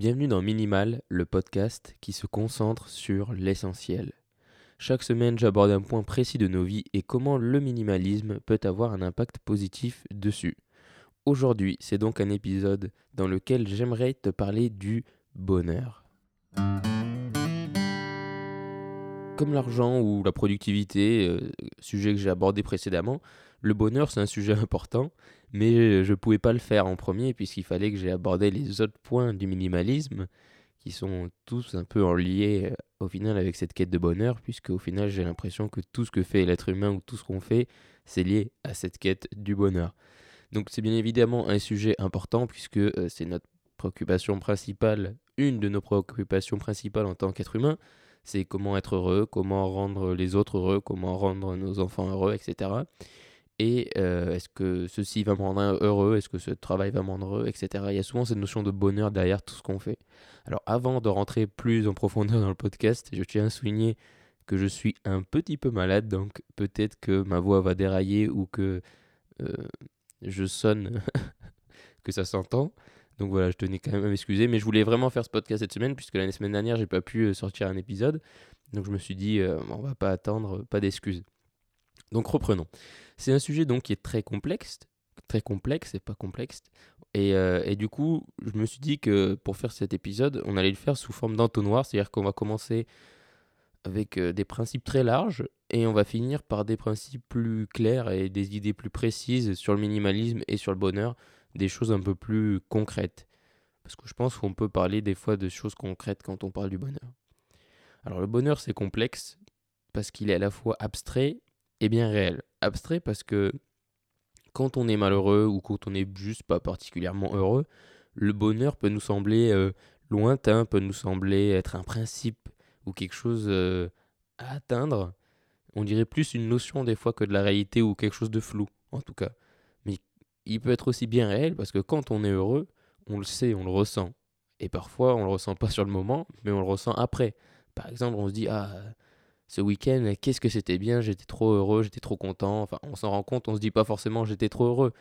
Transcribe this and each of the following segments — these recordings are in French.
Bienvenue dans Minimal, le podcast qui se concentre sur l'essentiel. Chaque semaine, j'aborde un point précis de nos vies et comment le minimalisme peut avoir un impact positif dessus. Aujourd'hui, c'est donc un épisode dans lequel j'aimerais te parler du bonheur. Comme l'argent ou la productivité, euh, sujet que j'ai abordé précédemment, le bonheur c'est un sujet important, mais je ne pouvais pas le faire en premier puisqu'il fallait que j'ai abordé les autres points du minimalisme qui sont tous un peu en lien euh, au final avec cette quête de bonheur, puisque au final j'ai l'impression que tout ce que fait l'être humain ou tout ce qu'on fait, c'est lié à cette quête du bonheur. Donc c'est bien évidemment un sujet important puisque euh, c'est notre préoccupation principale, une de nos préoccupations principales en tant qu'être humain, c'est comment être heureux, comment rendre les autres heureux, comment rendre nos enfants heureux, etc. Et euh, est-ce que ceci va me rendre heureux, est-ce que ce travail va me rendre heureux, etc. Il y a souvent cette notion de bonheur derrière tout ce qu'on fait. Alors avant de rentrer plus en profondeur dans le podcast, je tiens à souligner que je suis un petit peu malade, donc peut-être que ma voix va dérailler ou que euh, je sonne, que ça s'entend. Donc voilà, je tenais quand même à m'excuser, mais je voulais vraiment faire ce podcast cette semaine, puisque l'année semaine dernière, j'ai pas pu euh, sortir un épisode. Donc je me suis dit, on va pas attendre, pas d'excuses. Donc reprenons. C'est un sujet donc qui est très complexe, très complexe et pas complexe. Euh, et, du coup, je me suis dit que pour faire cet épisode, on allait le faire sous forme d'entonnoir, c'est-à-dire qu'on va commencer avec des principes très larges et on va finir par des principes plus clairs et des idées plus précises sur le minimalisme et sur le bonheur, des choses un peu plus concrètes. Parce que je pense qu'on peut parler des fois de choses concrètes quand on parle du bonheur. Alors le bonheur c'est complexe parce qu'il est à la fois abstrait et bien réel. Abstrait parce que quand on est malheureux ou quand on n'est juste pas particulièrement heureux, le bonheur peut nous sembler euh, lointain, peut nous sembler être un principe ou quelque chose euh, à atteindre. On dirait plus une notion des fois que de la réalité ou quelque chose de flou, en tout cas il peut être aussi bien réel parce que quand on est heureux, on le sait, on le ressent. Et parfois, on le ressent pas sur le moment, mais on le ressent après. Par exemple, on se dit Ah, ce week-end, qu'est-ce que c'était bien, j'étais trop heureux, j'étais trop content. Enfin, on s'en rend compte, on se dit pas forcément j'étais trop heureux,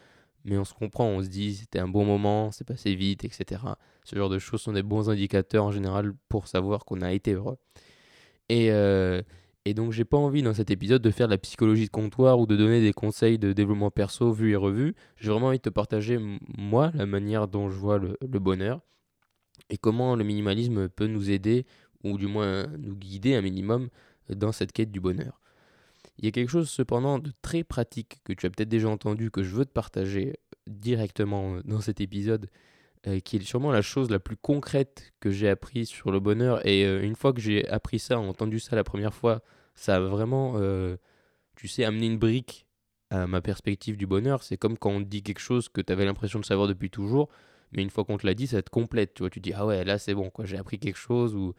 mais on se comprend, on se dit c'était un bon moment, c'est passé vite, etc. Ce genre de choses sont des bons indicateurs en général pour savoir qu'on a été heureux. Et, euh, et donc, j'ai pas envie dans cet épisode de faire de la psychologie de comptoir ou de donner des conseils de développement perso vus et revus. J'ai vraiment envie de te partager, moi, la manière dont je vois le, bonheur et comment le minimalisme peut nous aider ou du moins nous guider un minimum dans cette quête du bonheur. Il y a quelque chose cependant de très pratique que tu as peut-être déjà entendu, que je veux te partager directement dans cet épisode, euh, qui est sûrement la chose la plus concrète que j'ai appris sur le bonheur. Et euh, une fois que j'ai appris ça, entendu ça la première fois, ça a vraiment, euh, tu sais, amené une brique à ma perspective du bonheur. C'est comme quand on dit quelque chose que tu avais l'impression de savoir depuis toujours, mais une fois qu'on te l'a dit, ça te complète. Tu vois, tu dis, ah ouais, là c'est bon, j'ai appris quelque chose ou,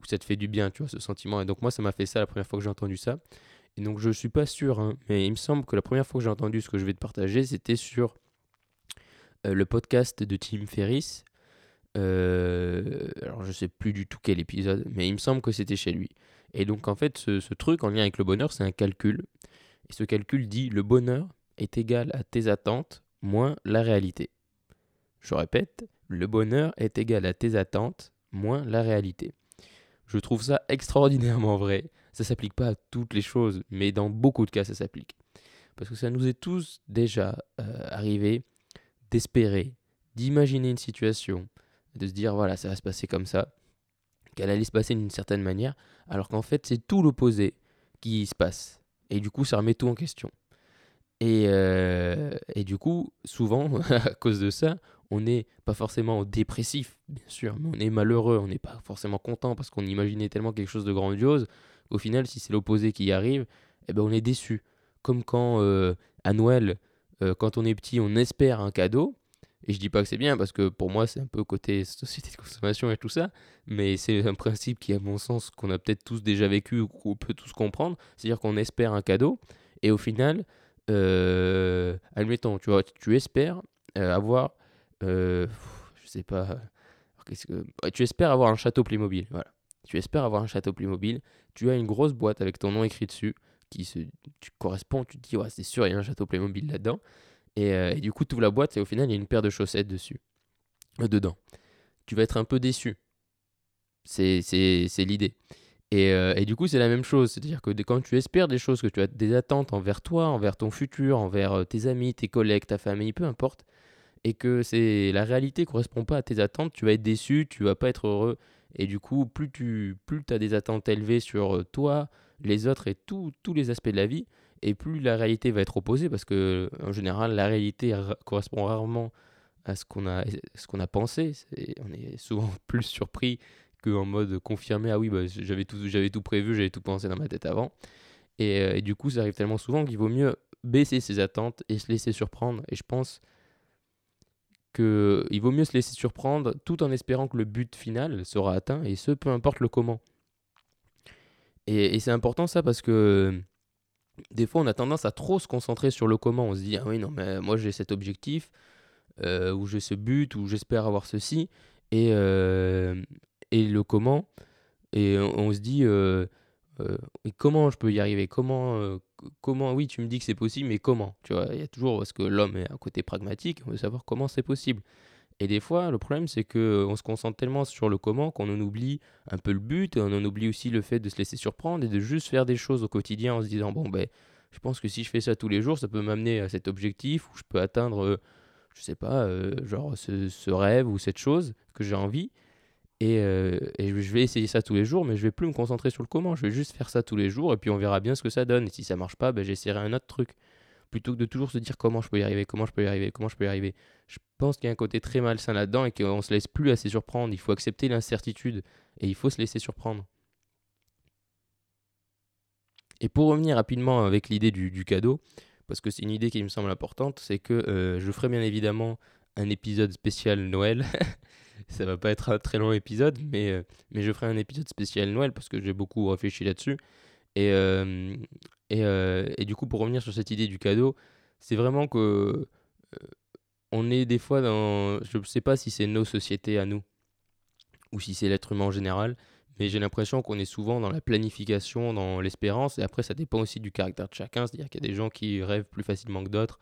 ou ça te fait du bien, tu vois, ce sentiment. Et donc moi, ça m'a fait ça la première fois que j'ai entendu ça. Et donc je suis pas sûr, hein, mais il me semble que la première fois que j'ai entendu ce que je vais te partager, c'était sur euh, le podcast de Tim Ferriss. Euh, alors je sais plus du tout quel épisode, mais il me semble que c'était chez lui. Et donc en fait, ce, truc en lien avec le bonheur, c'est un calcul. Et ce calcul dit le bonheur est égal à tes attentes moins la réalité. Je répète, le bonheur est égal à tes attentes moins la réalité. Je trouve ça extraordinairement vrai. Ça s'applique pas à toutes les choses, mais dans beaucoup de cas, ça s'applique. Parce que ça nous est tous déjà euh, arrivé d'espérer, d'imaginer une situation, de se dire voilà, ça va se passer comme ça, qu'elle allait se passer d'une certaine manière, alors qu'en fait c'est tout l'opposé qui se passe. Et du coup ça remet tout en question. Et, euh, et du coup, souvent, à cause de ça, on n'est pas forcément dépressif, bien sûr, mais on est malheureux, on n'est pas forcément content parce qu'on imaginait tellement quelque chose de grandiose. Au final, si c'est l'opposé qui arrive, eh ben on est déçu. Comme quand euh, à Noël, euh, quand on est petit, on espère un cadeau, et je dis pas que c'est bien parce que pour moi c'est un peu côté société de consommation et tout ça, mais c'est un principe qui, à mon sens, qu'on a peut-être tous déjà vécu ou qu'on peut tous comprendre. C'est-à-dire qu'on espère un cadeau et au final, euh, admettons, tu vois, tu espères avoir, je sais pas, que, tu espères avoir un château Playmobil, voilà. Tu espères avoir un château Playmobil, tu as une grosse boîte avec ton nom écrit dessus qui se, tu correspond, tu te dis ouais c'est sûr il y a un château Playmobil là-dedans. Euh, et, du coup, tu ouvres la boîte et au final, il y a une paire de chaussettes dessus. Euh, dedans. tu vas être un peu déçu. C'est l'idée. Et, euh, et, du coup, c'est la même chose. C'est-à-dire que quand tu espères des choses, que tu as des attentes envers toi, envers ton futur, envers euh, tes amis, tes collègues, ta famille, peu importe, et que c'est la réalité correspond pas à tes attentes, tu vas être déçu, tu vas pas être heureux. Et du coup, plus tu plus as des attentes élevées sur euh, toi, les autres et tous les aspects de la vie, et plus la réalité va être opposée, parce que en général, la réalité correspond rarement à ce qu'on a, ce qu'on a pensé. on est souvent plus surpris qu'en mode confirmé, ah oui, bah, j'avais tout, tout prévu, j'avais tout pensé dans ma tête avant. Euh, et, du coup, ça arrive tellement souvent qu'il vaut mieux baisser ses attentes et se laisser surprendre. Et je pense qu'il vaut mieux se laisser surprendre tout en espérant que le but final sera atteint, et ce, peu importe le comment. Et, c'est important ça parce que des fois, on a tendance à trop se concentrer sur le comment. On se dit, ah oui, non, mais moi j'ai cet objectif, euh, ou j'ai ce but, ou j'espère avoir ceci, et, euh, et le comment. Et on, se dit, euh, comment je peux y arriver? Comment, comment Oui, tu me dis que c'est possible, mais comment Tu vois, il y a toujours, parce que l'homme est un côté pragmatique, on veut savoir comment c'est possible. Et des fois, le problème, c'est qu'on se concentre tellement sur le comment qu'on en oublie un peu le but, et on en oublie aussi le fait de se laisser surprendre et de juste faire des choses au quotidien en se disant, bon, ben, je pense que si je fais ça tous les jours, ça peut m'amener à cet objectif, ou je peux atteindre, je sais pas, genre ce, rêve ou cette chose que j'ai envie. Et, et, je vais essayer ça tous les jours, mais je vais plus me concentrer sur le comment. Je vais juste faire ça tous les jours et puis on verra bien ce que ça donne. Et si ça marche pas, ben, j'essaierai un autre truc. Plutôt que de toujours se dire comment je peux y arriver, comment je peux y arriver, comment je peux y arriver. Je pense qu'il y a un côté très malsain là-dedans et qu'on se laisse plus assez surprendre. Il faut accepter l'incertitude et il faut se laisser surprendre. Et pour revenir rapidement avec l'idée du, du, cadeau, parce que c'est une idée qui me semble importante, c'est que euh, je ferai bien évidemment un épisode spécial Noël ça va pas être un très long épisode, mais, euh, mais je ferai un épisode spécial Noël parce que j'ai beaucoup réfléchi là-dessus. Et, euh, et, euh, et, du coup, pour revenir sur cette idée du cadeau, c'est vraiment que on est des fois dans. Je ne sais pas si c'est nos sociétés à nous ou si c'est l'être humain en général, mais j'ai l'impression qu'on est souvent dans la planification, dans l'espérance, et après ça dépend aussi du caractère de chacun, c'est-à-dire qu'il y a des gens qui rêvent plus facilement que d'autres,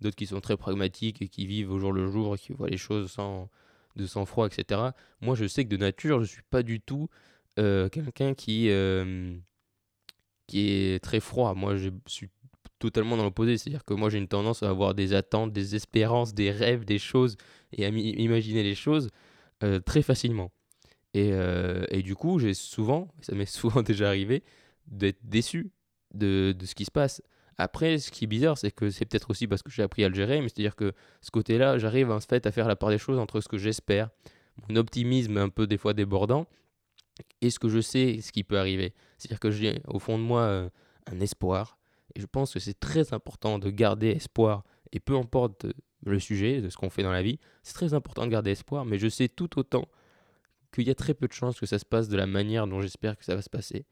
d'autres qui sont très pragmatiques et qui vivent au jour le jour et qui voient les choses sans, de sang-froid, etc. Moi, je sais que de nature, je suis pas du tout euh, quelqu'un qui, euh, qui est très froid. Moi, je suis totalement dans l'opposé. C'est-à-dire que moi, j'ai une tendance à avoir des attentes, des espérances, des rêves, des choses, et à imaginer les choses euh, très facilement. Et, du coup, j'ai souvent, ça m'est souvent déjà arrivé, d'être déçu de, ce qui se passe. Après, ce qui est bizarre, c'est que c'est peut-être aussi parce que j'ai appris à le gérer, mais c'est-à-dire que ce côté-là, j'arrive en fait à faire la part des choses entre ce que j'espère, mon optimisme un peu des fois débordant, et ce que je sais, ce qui peut arriver. C'est-à-dire que j'ai au fond de moi euh, un espoir, et je pense que c'est très important de garder espoir, et peu importe le sujet, de ce qu'on fait dans la vie, c'est très important de garder espoir, mais je sais tout autant qu'il y a très peu de chances que ça se passe de la manière dont j'espère que ça va se passer.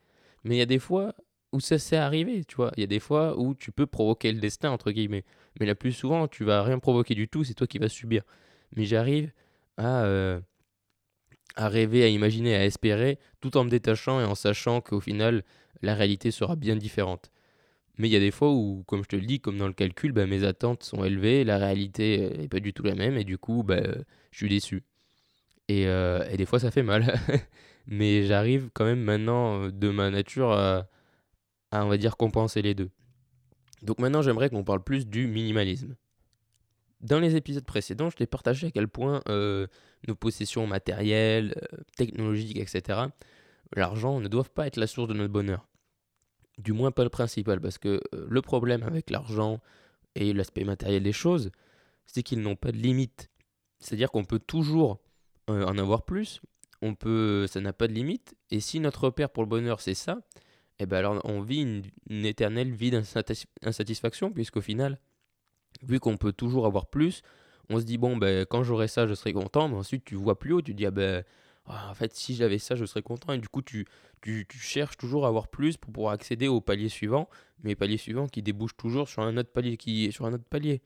Mais il y a des fois, où ça s'est arrivé, tu vois. Il y a des fois où tu peux provoquer le destin, entre guillemets. Mais la plus souvent, tu vas rien provoquer du tout, c'est toi qui vas subir. Mais j'arrive à, euh, à rêver, à imaginer, à espérer, tout en me détachant et en sachant qu'au final, la réalité sera bien différente. Mais il y a des fois où, comme je te le dis, comme dans le calcul, bah, mes attentes sont élevées, la réalité n'est pas du tout la même, et du coup, bah, je suis déçu. Et, euh, et des fois, ça fait mal. Mais j'arrive quand même maintenant, de ma nature, à à, on va dire, compenser les deux. Donc maintenant, j'aimerais qu'on parle plus du minimalisme. Dans les épisodes précédents, je t'ai partagé à quel point euh, nos possessions matérielles, euh, technologiques, etc., l'argent ne doivent pas être la source de notre bonheur. Du moins pas le principal, parce que euh, le problème avec l'argent et l'aspect matériel des choses, c'est qu'ils n'ont pas de limite. C'est-à-dire qu'on peut toujours en avoir plus, on peut, ça n'a pas de limite, et si notre repère pour le bonheur c'est ça, et eh ben alors on vit une, éternelle vie d'insatisfaction, puisqu'au final, vu qu'on peut toujours avoir plus, on se dit, bon, ben, quand j'aurai ça, je serai content, mais ensuite tu vois plus haut, tu dis, ah ben, ah, en fait, si j'avais ça, je serais content, et du coup, tu, tu, cherches toujours à avoir plus pour pouvoir accéder au palier suivant, mais palier suivant qui débouche toujours sur un autre palier, qui sur un autre palier.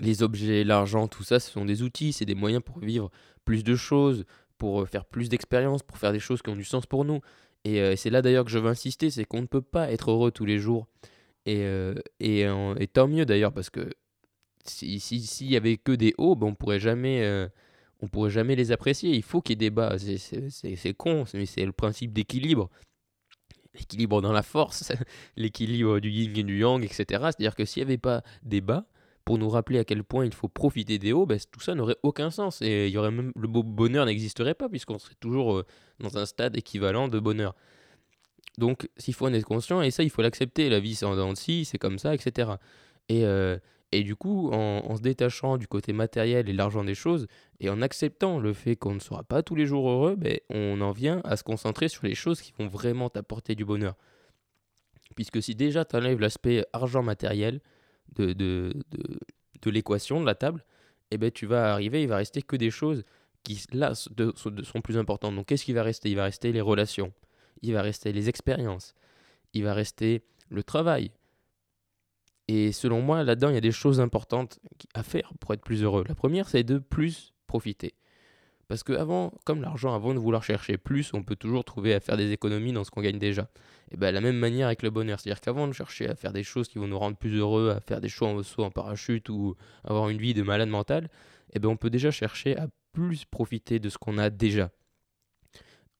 Les objets, l'argent, tout ça, ce sont des outils, c'est des moyens pour vivre plus de choses, pour faire plus d'expériences, pour faire des choses qui ont du sens pour nous. Euh, et c'est là d'ailleurs que je veux insister, c'est qu'on ne peut pas être heureux tous les jours. Et, euh, et, tant mieux d'ailleurs, parce que s'il si, si, avait que des hauts, ben on pourrait jamais, euh, on pourrait jamais les apprécier. Il faut qu'il y ait des bas. C'est con, mais c'est le principe d'équilibre. L'équilibre dans la force, l'équilibre du yin et du yang, etc. C'est-à-dire que s'il n'y avait pas des bas, pour nous rappeler à quel point il faut profiter des hauts, ben, tout ça n'aurait aucun sens. Et il y aurait même, le bonheur n'existerait pas, puisqu'on serait toujours euh, dans un stade équivalent de bonheur. Donc, s'il faut en être conscient, et ça, il faut l'accepter. La vie, c'est en dents c'est comme ça, etc. Et, euh, et du coup, en, se détachant du côté matériel et l'argent des choses, et en acceptant le fait qu'on ne sera pas tous les jours heureux, ben, on en vient à se concentrer sur les choses qui vont vraiment t'apporter du bonheur. Puisque si déjà tu enlèves l'aspect argent matériel, de, de, de, l'équation, de la table, eh ben, tu vas arriver, il va rester que des choses qui, là, sont plus importantes. Donc, qu'est-ce qui va rester? Il va rester les relations, il va rester les expériences, il va rester le travail. Et selon moi, là-dedans, il y a des choses importantes à faire pour être plus heureux. La première, c'est de plus profiter. Parce que avant, comme l'argent, avant de vouloir chercher plus, on peut toujours trouver à faire des économies dans ce qu'on gagne déjà. Et bien, la même manière avec le bonheur. C'est-à-dire qu'avant de chercher à faire des choses qui vont nous rendre plus heureux, à faire des choix en saut en parachute ou avoir une vie de malade mental, et ben, on peut déjà chercher à plus profiter de ce qu'on a déjà.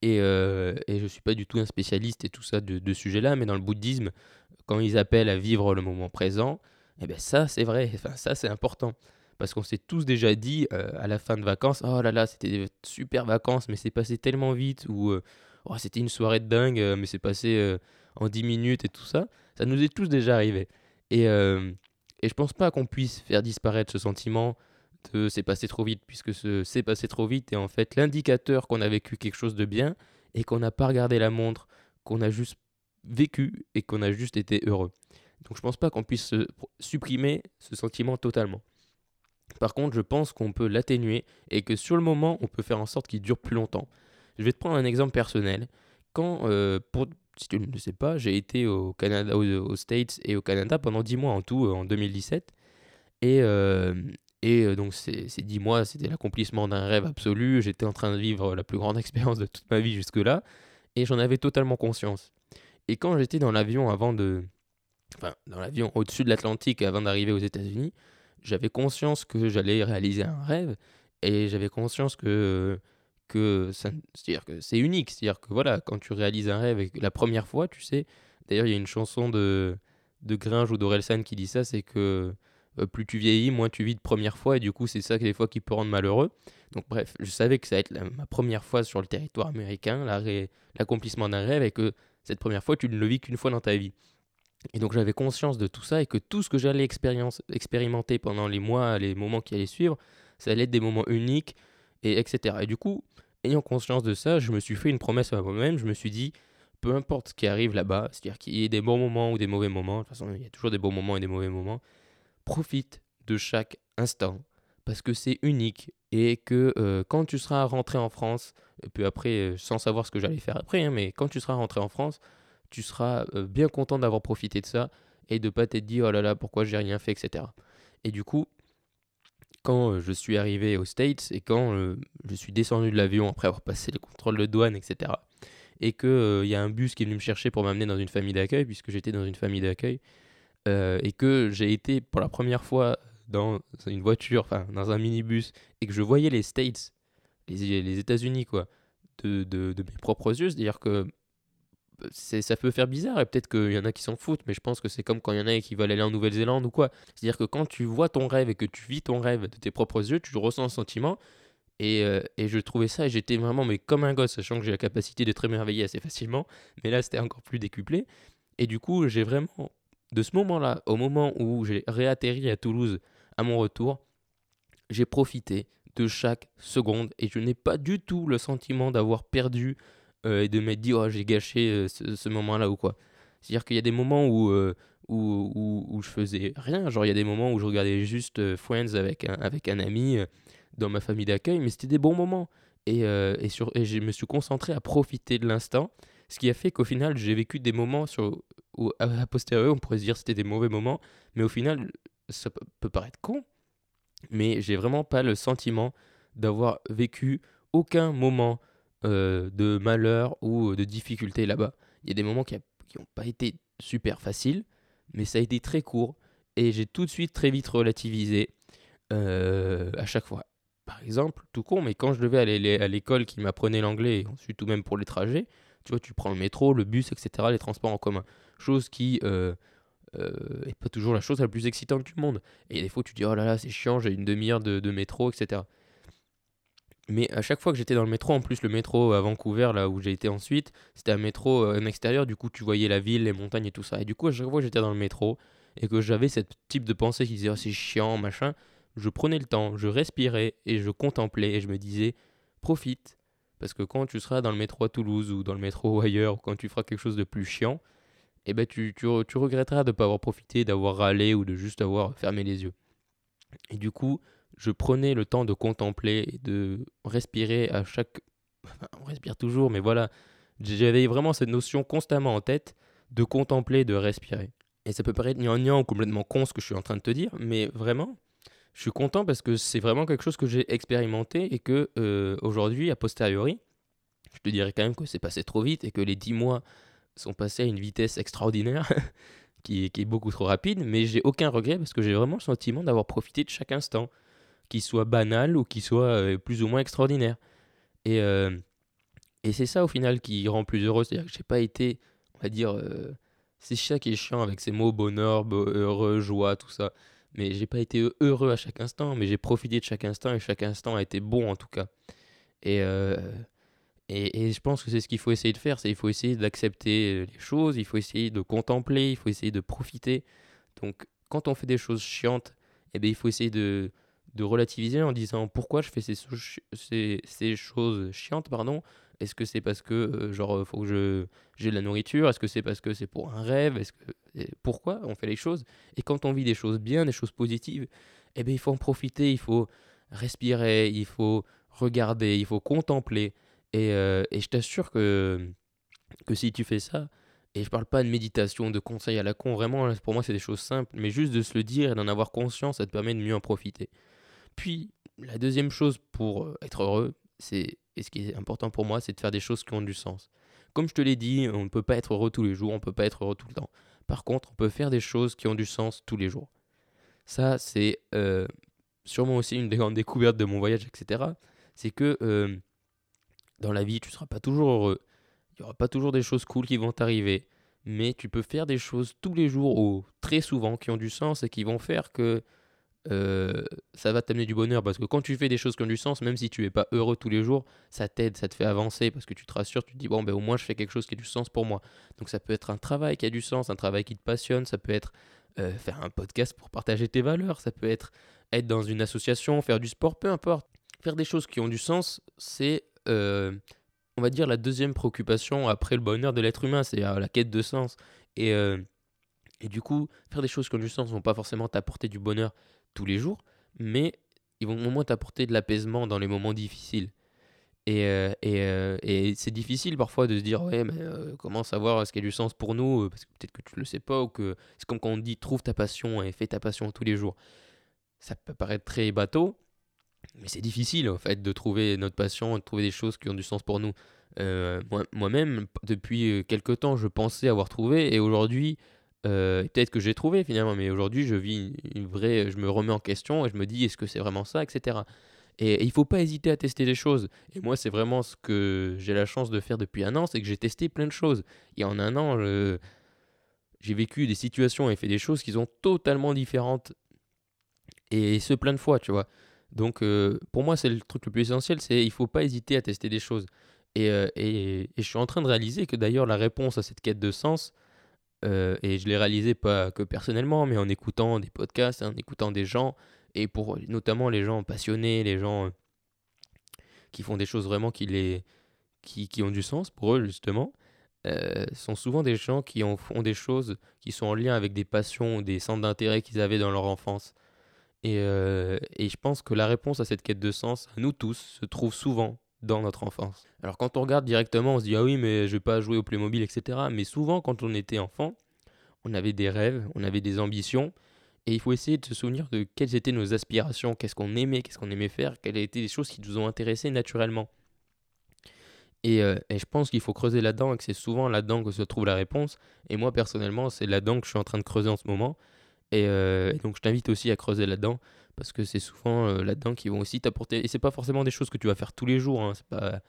Et, euh, je ne suis pas du tout un spécialiste et tout ça de, de ce sujet-là, mais dans le bouddhisme, quand ils appellent à vivre le moment présent, et ben ça c'est vrai, enfin, ça c'est important parce qu'on s'est tous déjà dit euh, à la fin de vacances, oh là là, c'était des super vacances, mais c'est passé tellement vite, ou euh, oh, c'était une soirée de dingue, euh, mais c'est passé en 10 minutes et tout ça. Ça nous est tous déjà arrivé. Et, et je pense pas qu'on puisse faire disparaître ce sentiment de c'est passé trop vite, puisque ce c'est passé trop vite est en fait l'indicateur qu'on a vécu quelque chose de bien et qu'on n'a pas regardé la montre, qu'on a juste vécu et qu'on a juste été heureux. Donc je pense pas qu'on puisse supprimer ce sentiment totalement. Par contre, je pense qu'on peut l'atténuer et que sur le moment, on peut faire en sorte qu'il dure plus longtemps. Je vais te prendre un exemple personnel. Quand, euh, pour, si tu ne le sais pas, j'ai été au Canada, aux, States et au Canada pendant 10 mois en tout, euh, en 2017. Et, euh, et donc, ces, 10 mois, c'était l'accomplissement d'un rêve absolu. J'étais en train de vivre la plus grande expérience de toute ma vie jusque-là. Et j'en avais totalement conscience. Et quand j'étais dans l'avion avant de. Enfin, dans l'avion au-dessus de l'Atlantique avant d'arriver aux États-Unis, j'avais conscience que j'allais réaliser un rêve et j'avais conscience que que que c'est unique, c'est-à-dire que voilà, quand tu réalises un rêve la première fois, tu sais, d'ailleurs il y a une chanson de de Gringe ou d'Orelsan qui dit ça, c'est que euh, plus tu vieillis, moins tu vis de première fois et du coup c'est ça que des fois qui peut rendre malheureux. Donc bref, je savais que ça allait être ma première fois sur le territoire américain, l'accomplissement d'un rêve et que cette première fois tu ne le vis qu'une fois dans ta vie. Et donc j'avais conscience de tout ça et que tout ce que j'allais expérimenter pendant les mois, les moments qui allaient suivre, ça allait être des moments uniques, et etc. Et du coup, ayant conscience de ça, je me suis fait une promesse à moi-même, je me suis dit, peu importe ce qui arrive là-bas, c'est-à-dire qu'il y ait des bons moments ou des mauvais moments, de toute façon il y a toujours des bons moments et des mauvais moments, profite de chaque instant, parce que c'est unique, et que euh, quand tu seras rentré en France, et puis après, euh, sans savoir ce que j'allais faire après, hein, mais quand tu seras rentré en France, tu seras euh, bien content d'avoir profité de ça et de pas t'être dit oh là là pourquoi j'ai rien fait etc. Et du coup quand euh, je suis arrivé aux States et quand euh, je suis descendu de l'avion après avoir passé les contrôles de douane etc. Et qu'il il y a un bus qui est venu me chercher pour m'amener dans une famille d'accueil puisque j'étais dans une famille d'accueil et que j'ai été pour la première fois dans une voiture, enfin dans un minibus et que je voyais les States, les, États-Unis quoi, de, de, mes propres yeux, c'est-à-dire que ça peut faire bizarre et peut-être qu'il y en a qui s'en foutent, mais je pense que c'est comme quand il y en a qui veulent aller en Nouvelle-Zélande ou quoi. C'est-à-dire que quand tu vois ton rêve et que tu vis ton rêve de tes propres yeux, tu ressens un sentiment. Et, euh, et je trouvais ça, et j'étais vraiment mais comme un gosse, sachant que j'ai la capacité de très merveiller assez facilement, mais là c'était encore plus décuplé. Et du coup, j'ai vraiment, de ce moment-là, au moment où j'ai réatterri à Toulouse à mon retour, j'ai profité de chaque seconde et je n'ai pas du tout le sentiment d'avoir perdu et de m'être dit, oh, j'ai gâché euh, ce, moment-là ou quoi. C'est-à-dire qu'il y a des moments où, euh, où, où, où, je faisais rien. Genre, il y a des moments où je regardais juste Friends avec un, avec un ami dans ma famille d'accueil, mais c'était des bons moments. Et, et, sur, et je me suis concentré à profiter de l'instant, ce qui a fait qu'au final, j'ai vécu des moments sur, où, à posteriori, on pourrait se dire c'était des mauvais moments, mais au final, ça peut paraître con, mais j'ai vraiment pas le sentiment d'avoir vécu aucun moment euh, de malheur ou de difficulté là-bas. Il y a des moments qui n'ont pas été super faciles, mais ça a été très court et j'ai tout de suite très vite relativisé euh, à chaque fois. par exemple, tout con, mais quand je devais aller à l'école qui m'apprenait l'anglais, et ensuite ou même pour les trajets, tu vois, tu prends le métro, le bus, etc., les transports en commun. Chose qui euh, euh, est pas toujours la chose la plus excitante du monde. Et des fois, tu dis, oh là là, c'est chiant, j'ai une demi-heure de, de, métro, etc. Mais à chaque fois que j'étais dans le métro, en plus le métro à Vancouver, là où j'ai été ensuite, c'était un métro en extérieur, du coup tu voyais la ville, les montagnes et tout ça. Et du coup, à chaque fois que j'étais dans le métro et que j'avais ce type de pensée qui disait oh, c'est chiant, machin, je prenais le temps, je respirais et je contemplais et je me disais profite. Parce que quand tu seras dans le métro à Toulouse ou dans le métro ailleurs, ou quand tu feras quelque chose de plus chiant, eh ben tu, tu, tu regretteras de ne pas avoir profité, d'avoir râlé ou de juste avoir fermé les yeux. Et du coup, je prenais le temps de contempler de respirer à chaque... on respire toujours, mais voilà, j'avais vraiment cette notion constamment en tête de contempler, de respirer. Et ça peut paraître gnangnan ou complètement con ce que je suis en train de te dire, mais vraiment, je suis content parce que c'est vraiment quelque chose que j'ai expérimenté et que euh, aujourd'hui, a posteriori, je te dirais quand même que c'est passé trop vite et que les 10 mois sont passés à une vitesse extraordinaire qui, qui, est beaucoup trop rapide, mais j'ai aucun regret parce que j'ai vraiment le sentiment d'avoir profité de chaque instant, qu'il soit banal ou qu'il soit euh, plus ou moins extraordinaire. Et, euh, et c'est ça au final qui rend plus heureux, c'est-à-dire que j'ai pas été, on va dire, c'est ça qui est chiant avec ces mots bonheur, heureux, joie, tout ça mais j'ai pas été heureux à chaque instant, mais j'ai profité de chaque instant et chaque instant a été bon en tout cas. Et, euh, et, et, je pense que c'est ce qu'il faut essayer de faire, c'est il faut essayer d'accepter les choses, il faut essayer de contempler, il faut essayer de profiter. Donc quand on fait des choses chiantes, eh bien, il faut essayer de, de relativiser en disant pourquoi je fais ces, choses chiantes, pardon, est-ce que c'est parce que, euh, genre, euh, faut que je j'ai de la nourriture? Est-ce que c'est parce que c'est pour un rêve? Est-ce que pourquoi on fait les choses? Et quand on vit des choses bien, des choses positives, eh bien, il faut en profiter. Il faut respirer, il faut regarder, il faut contempler. Et, euh, et je t'assure que que si tu fais ça, et je parle pas de méditation, de conseils à la con, vraiment, pour moi, c'est des choses simples, mais juste de se le dire et d'en avoir conscience, ça te permet de mieux en profiter. Puis, la deuxième chose pour être heureux, c'est et ce qui est important pour moi, c'est de faire des choses qui ont du sens. Comme je te l'ai dit, on ne peut pas être heureux tous les jours, on ne peut pas être heureux tout le temps. Par contre, on peut faire des choses qui ont du sens tous les jours. Ça, c'est euh, sûrement aussi une des grandes découvertes de mon voyage, etc. C'est que euh, dans la vie, tu ne seras pas toujours heureux. Il n'y aura pas toujours des choses cool qui vont t'arriver. Mais tu peux faire des choses tous les jours ou très souvent qui ont du sens et qui vont faire que euh, ça va t'amener du bonheur parce que quand tu fais des choses qui ont du sens, même si tu es pas heureux tous les jours, ça t'aide, ça te fait avancer parce que tu te rassures, tu te dis bon ben au moins je fais quelque chose qui a du sens pour moi. Donc ça peut être un travail qui a du sens, un travail qui te passionne, ça peut être euh, faire un podcast pour partager tes valeurs, ça peut être être dans une association, faire du sport, peu importe. Faire des choses qui ont du sens, c'est euh, on va dire la deuxième préoccupation après le bonheur de l'être humain, c'est la quête de sens. Et, et du coup, faire des choses qui ont du sens ne vont pas forcément t'apporter du bonheur tous les jours, mais ils vont au moins t'apporter de l'apaisement dans les moments difficiles. Et, euh, et, euh, et c'est difficile parfois de se dire ouais mais euh, comment savoir ce qui a du sens pour nous parce que peut-être que tu le sais pas ou que c'est comme quand on dit trouve ta passion et fais ta passion tous les jours. Ça peut paraître très bateau, mais c'est difficile en fait de trouver notre passion, de trouver des choses qui ont du sens pour nous. Moi-même, depuis quelques temps, je pensais avoir trouvé et aujourd'hui, euh, peut-être que j'ai trouvé finalement, mais aujourd'hui je vis une vraie, je me remets en question et je me dis est-ce que c'est vraiment ça, etc. Et, il faut pas hésiter à tester des choses. Et moi c'est vraiment ce que j'ai la chance de faire depuis un an, c'est que j'ai testé plein de choses. Et en un an, j'ai vécu des situations et fait des choses qui sont totalement différentes. Et ce plein de fois, tu vois. Donc euh, pour moi c'est le truc le plus essentiel, c'est il faut pas hésiter à tester des choses. Et, euh, je suis en train de réaliser que d'ailleurs la réponse à cette quête de sens, euh, et je l'ai réalisé pas que personnellement, mais en écoutant des podcasts, en écoutant des gens, et pour notamment les gens passionnés, les gens euh, qui font des choses vraiment qui, les, qui, qui ont du sens pour eux, justement, euh, sont souvent des gens qui ont, font des choses qui sont en lien avec des passions, des centres d'intérêt qu'ils avaient dans leur enfance. Et, et je pense que la réponse à cette quête de sens, à nous tous, se trouve souvent dans notre enfance. Alors quand on regarde directement, on se dit ah oui mais je vais pas jouer au Playmobil etc. Mais souvent quand on était enfant, on avait des rêves, on avait des ambitions et il faut essayer de se souvenir de quelles étaient nos aspirations, qu'est-ce qu'on aimait, qu'est-ce qu'on aimait faire, quelles étaient les choses qui nous ont intéressés naturellement. Et, euh, je pense qu'il faut creuser là-dedans et que c'est souvent là-dedans que se trouve la réponse. Et moi personnellement c'est là-dedans que je suis en train de creuser en ce moment. Et, euh, et donc je t'invite aussi à creuser là-dedans parce que c'est souvent euh, là-dedans qui vont aussi t'apporter. Et c'est pas forcément des choses que tu vas faire tous les jours. Hein. C'est pas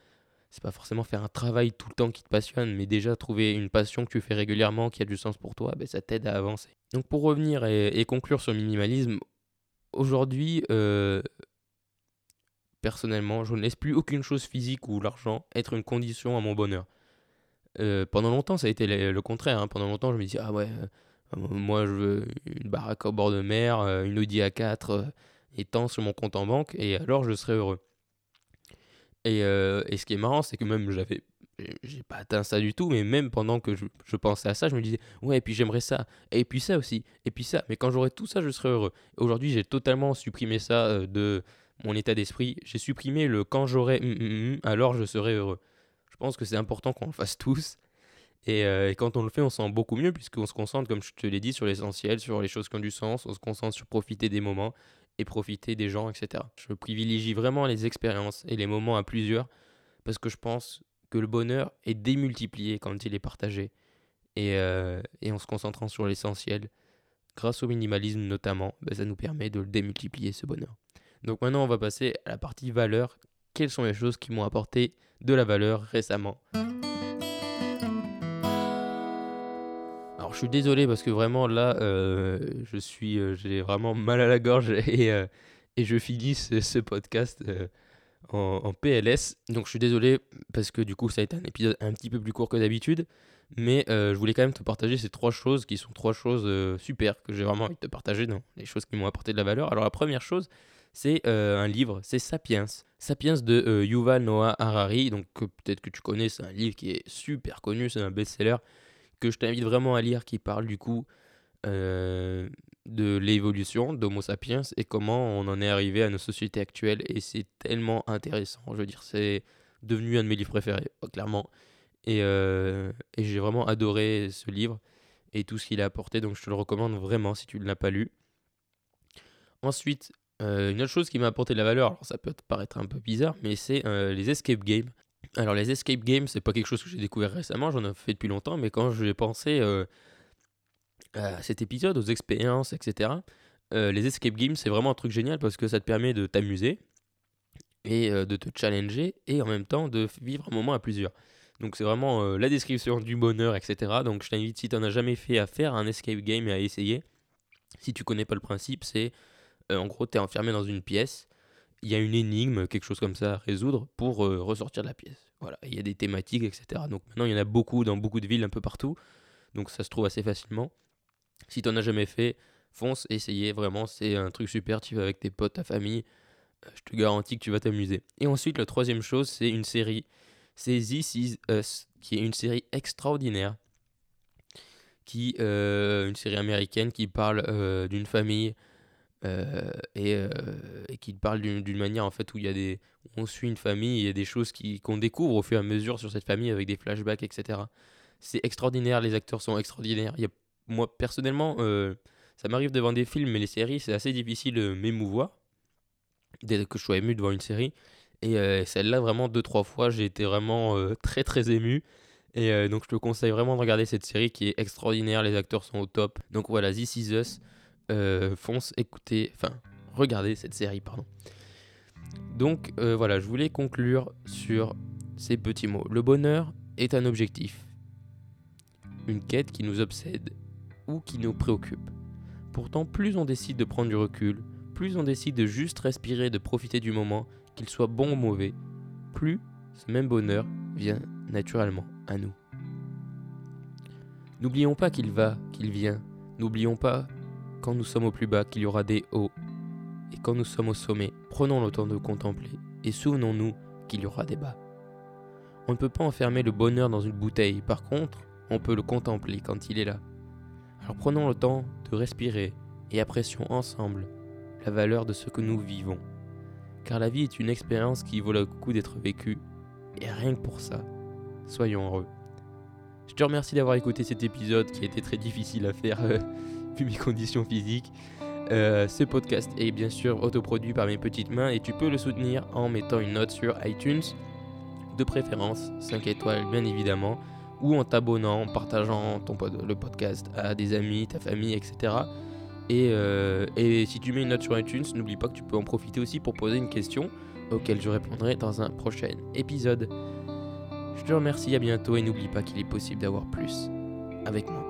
c'est pas forcément faire un travail tout le temps qui te passionne, mais déjà trouver une passion que tu fais régulièrement, qui a du sens pour toi, ben, ça t'aide à avancer. Donc pour revenir et, conclure sur le minimalisme, aujourd'hui, euh, personnellement, je ne laisse plus aucune chose physique ou l'argent être une condition à mon bonheur. Euh, pendant longtemps, ça a été le, contraire. Hein. Pendant longtemps, je me disais, ah ouais, moi je veux une baraque au bord de mer, une Audi A4 et tant sur mon compte en banque, et alors je serais heureux. Et, euh, et, ce qui est marrant, c'est que même j'avais. J'ai pas atteint ça du tout, mais même pendant que je, pensais à ça, je me disais, ouais, et puis j'aimerais ça, et puis ça aussi, et puis ça. Mais quand j'aurai tout ça, je serai heureux. Aujourd'hui, j'ai totalement supprimé ça euh, de mon état d'esprit. J'ai supprimé le quand j'aurai, hum, hum, hum, alors je serai heureux. Je pense que c'est important qu'on le fasse tous. Et, euh, et, quand on le fait, on sent beaucoup mieux, puisqu'on se concentre, comme je te l'ai dit, sur l'essentiel, sur les choses qui ont du sens, on se concentre sur profiter des moments et profiter des gens, etc. Je privilégie vraiment les expériences et les moments à plusieurs parce que je pense que le bonheur est démultiplié quand il est partagé et, euh, en se concentrant sur l'essentiel. Grâce au minimalisme notamment, ben, ça nous permet de le démultiplier ce bonheur. Donc maintenant on va passer à la partie valeur. Quelles sont les choses qui m'ont apporté de la valeur récemment? Alors je suis désolé parce que vraiment là, euh, je suis, euh, j'ai vraiment mal à la gorge et, euh, et je finis ce, podcast en, PLS. Donc je suis désolé parce que du coup ça a été un épisode un petit peu plus court que d'habitude. Mais je voulais quand même te partager ces trois choses qui sont trois choses super que j'ai vraiment envie de te partager dans les choses qui m'ont apporté de la valeur. Alors la première chose, c'est un livre, c'est Sapiens. Sapiens de Yuval Noah Harari. Donc peut-être que tu connais, c'est un livre qui est super connu, c'est un best-seller que je t'invite vraiment à lire qui parle du coup euh, de l'évolution d'Homo sapiens et comment on en est arrivé à nos sociétés actuelles. Et c'est tellement intéressant. Je veux dire, c'est devenu un de mes livres préférés, clairement. Et, euh, j'ai vraiment adoré ce livre et tout ce qu'il a apporté. Donc je te le recommande vraiment si tu ne l'as pas lu. Ensuite, euh, une autre chose qui m'a apporté de la valeur, alors ça peut paraître un peu bizarre, mais c'est les escape games. Alors les escape games, c'est pas quelque chose que j'ai découvert récemment, j'en ai fait depuis longtemps, mais quand j'ai pensé euh, à cet épisode, aux expériences, etc., euh, les escape games, c'est vraiment un truc génial parce que ça te permet de t'amuser et euh, de te challenger et en même temps de vivre un moment à plusieurs. Donc c'est vraiment la description du bonheur, etc. Donc je t'invite, si tu n'en as jamais fait, à faire un escape game et à essayer. Si tu connais pas le principe, c'est en gros, tu es enfermé dans une pièce il y a une énigme, quelque chose comme ça à résoudre pour euh, ressortir de la pièce. Voilà, il y a des thématiques, etc. Donc maintenant, il y en a beaucoup dans beaucoup de villes, un peu partout. Donc ça se trouve assez facilement. Si tu n'en as jamais fait, fonce, essayez, vraiment, c'est un truc super. Tu vas avec tes potes, ta famille, euh, je te garantis que tu vas t'amuser. Et ensuite, la troisième chose, c'est une série. C'est This Is Us, qui est une série extraordinaire. Qui, euh, une série américaine qui parle d'une famille euh, et, euh, et parle d'une manière en fait où il y a des on suit une famille il y a des choses qu'on découvre au fur et à mesure sur cette famille avec des flashbacks etc c'est extraordinaire les acteurs sont extraordinaires. Moi personnellement euh, ça m'arrive devant des films mais les séries c'est assez difficile de m'émouvoir dès que je sois ému devant une série. Et celle-là vraiment deux trois fois j'ai été vraiment très très ému. Et donc je te conseille vraiment de regarder cette série qui est extraordinaire. Les acteurs sont au top. Donc voilà This Is Us euh, fonce écouter, enfin, regardez cette série, pardon. Donc euh, voilà, je voulais conclure sur ces petits mots. Le bonheur est un objectif, une quête qui nous obsède ou qui nous préoccupe. Pourtant, plus on décide de prendre du recul, plus on décide de juste respirer, de profiter du moment, qu'il soit bon ou mauvais, plus ce même bonheur vient naturellement à nous. N'oublions pas qu'il va, qu'il vient. N'oublions pas quand nous sommes au plus bas qu'il y aura des hauts, et quand nous sommes au sommet, prenons le temps de contempler, et souvenons-nous qu'il y aura des bas. On ne peut pas enfermer le bonheur dans une bouteille, par contre, on peut le contempler quand il est là. Alors prenons le temps de respirer et apprécions ensemble la valeur de ce que nous vivons. Car la vie est une expérience qui vaut le coup d'être vécue, et rien que pour ça, soyons heureux. Je te remercie d'avoir écouté cet épisode qui a été très difficile à faire. Euh, mes conditions physiques. Euh, ce podcast est bien sûr autoproduit par mes petites mains et tu peux le soutenir en mettant une note sur iTunes, de préférence 5 étoiles bien évidemment, ou en t'abonnant, en partageant ton, le podcast à des amis, ta famille, etc. Et, euh, et si tu mets une note sur iTunes, n'oublie pas que tu peux en profiter aussi pour poser une question auquel je répondrai dans un prochain épisode. Je te remercie, à bientôt et n'oublie pas qu'il est possible d'avoir plus avec moi.